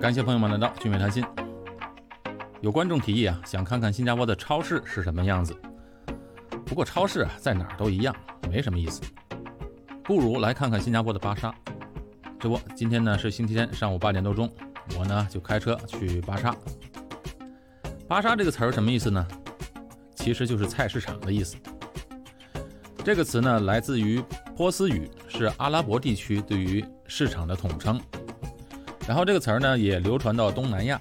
感谢朋友们来到聚美谈心。有观众提议啊，想看看新加坡的超市是什么样子。不过超市啊，在哪儿都一样，没什么意思。不如来看看新加坡的巴沙。这不，今天呢是星期天上午八点多钟，我呢就开车去巴沙。巴沙这个词儿什么意思呢？其实就是菜市场的意思。这个词呢来自于波斯语，是阿拉伯地区对于市场的统称。然后这个词儿呢也流传到东南亚。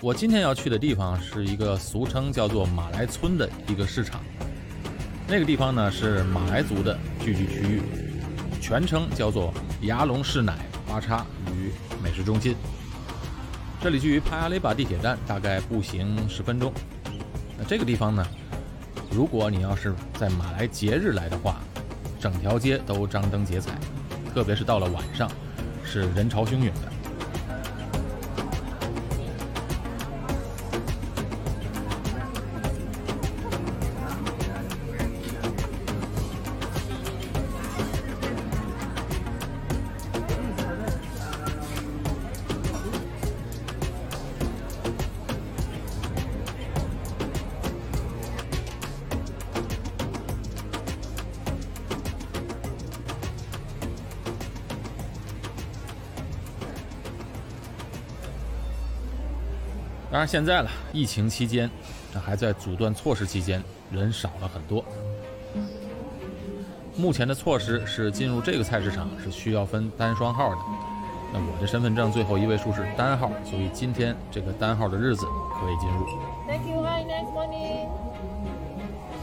我今天要去的地方是一个俗称叫做马来村的一个市场，那个地方呢是马来族的聚居区域，全称叫做牙龙士乃巴叉与美食中心。这里距于帕亚雷巴地铁站大概步行十分钟。那这个地方呢，如果你要是在马来节日来的话，整条街都张灯结彩，特别是到了晚上，是人潮汹涌的。当然，现在了，疫情期间，这还在阻断措施期间，人少了很多。目前的措施是进入这个菜市场是需要分单双号的。那我的身份证最后一位数是单号，所以今天这个单号的日子可以进入。Thank you. Hi, next morning.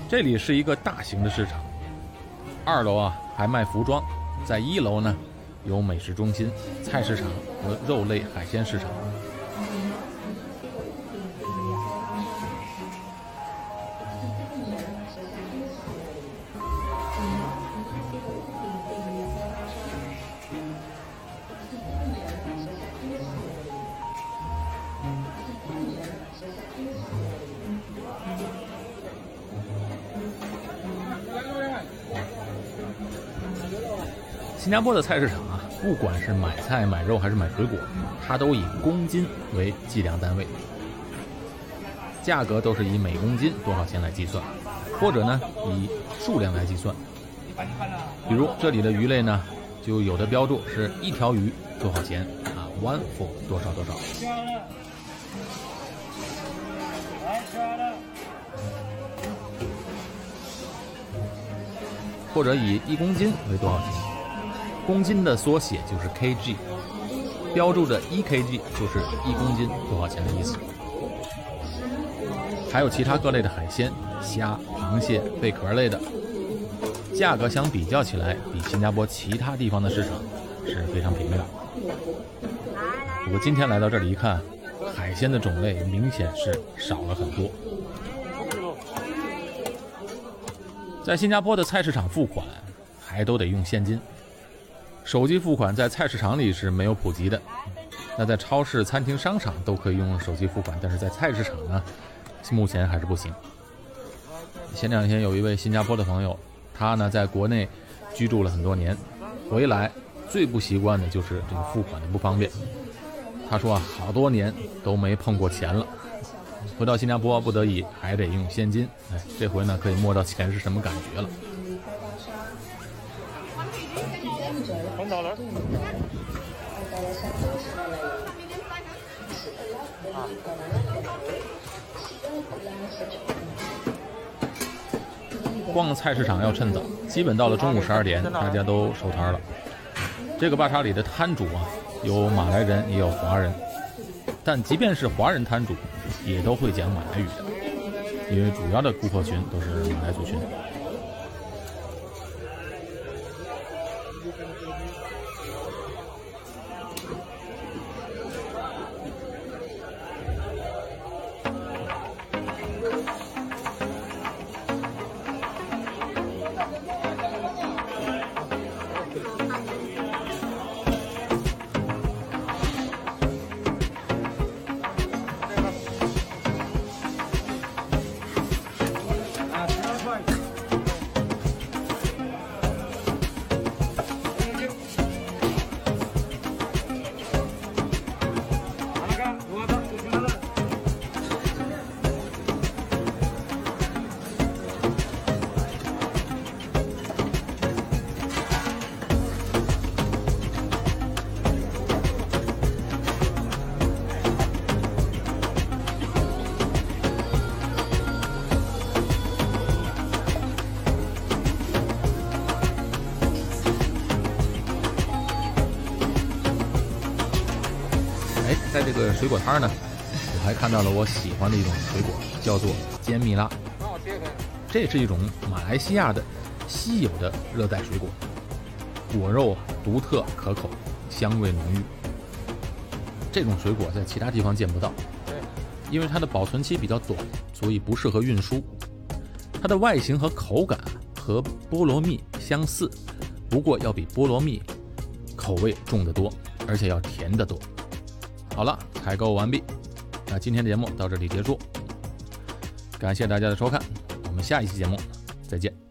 这里是一个大型的市场，二楼啊还卖服装，在一楼呢有美食中心、菜市场和肉类海鲜市场。新加坡的菜市场啊，不管是买菜、买肉还是买水果，它都以公斤为计量单位，价格都是以每公斤多少钱来计算，或者呢以数量来计算。比如这里的鱼类呢，就有的标注是一条鱼多少钱啊，one for 多少多少。或者以一公斤为多少钱？公斤的缩写就是 kg，标注着一 kg 就是一公斤多少钱的意思。还有其他各类的海鲜，虾、螃蟹、贝壳类的，价格相比较起来，比新加坡其他地方的市场是非常平的。不过今天来到这里一看，海鲜的种类明显是少了很多。在新加坡的菜市场付款，还都得用现金。手机付款在菜市场里是没有普及的，那在超市、餐厅、商场都可以用手机付款，但是在菜市场呢，目前还是不行。前两天有一位新加坡的朋友，他呢在国内居住了很多年，回来最不习惯的就是这个付款的不方便。他说啊，好多年都没碰过钱了。回到新加坡，不得已还得用现金。哎，这回呢，可以摸到钱是什么感觉了。逛菜市场要趁早基本到了中午十二点大家都收摊了。这个巴沙里的摊主啊有马来人也有华人但即便是华人摊主也都会讲马来语因为主要的顾客群都是马来族群。在这个水果摊呢，我还看到了我喜欢的一种水果，叫做坚蜜拉。这是一种马来西亚的稀有的热带水果，果肉独特可口，香味浓郁。这种水果在其他地方见不到，因为它的保存期比较短，所以不适合运输。它的外形和口感和菠萝蜜相似，不过要比菠萝蜜口味重得多，而且要甜得多。好了，采购完毕，那今天的节目到这里结束，感谢大家的收看。我们下一期节目再见。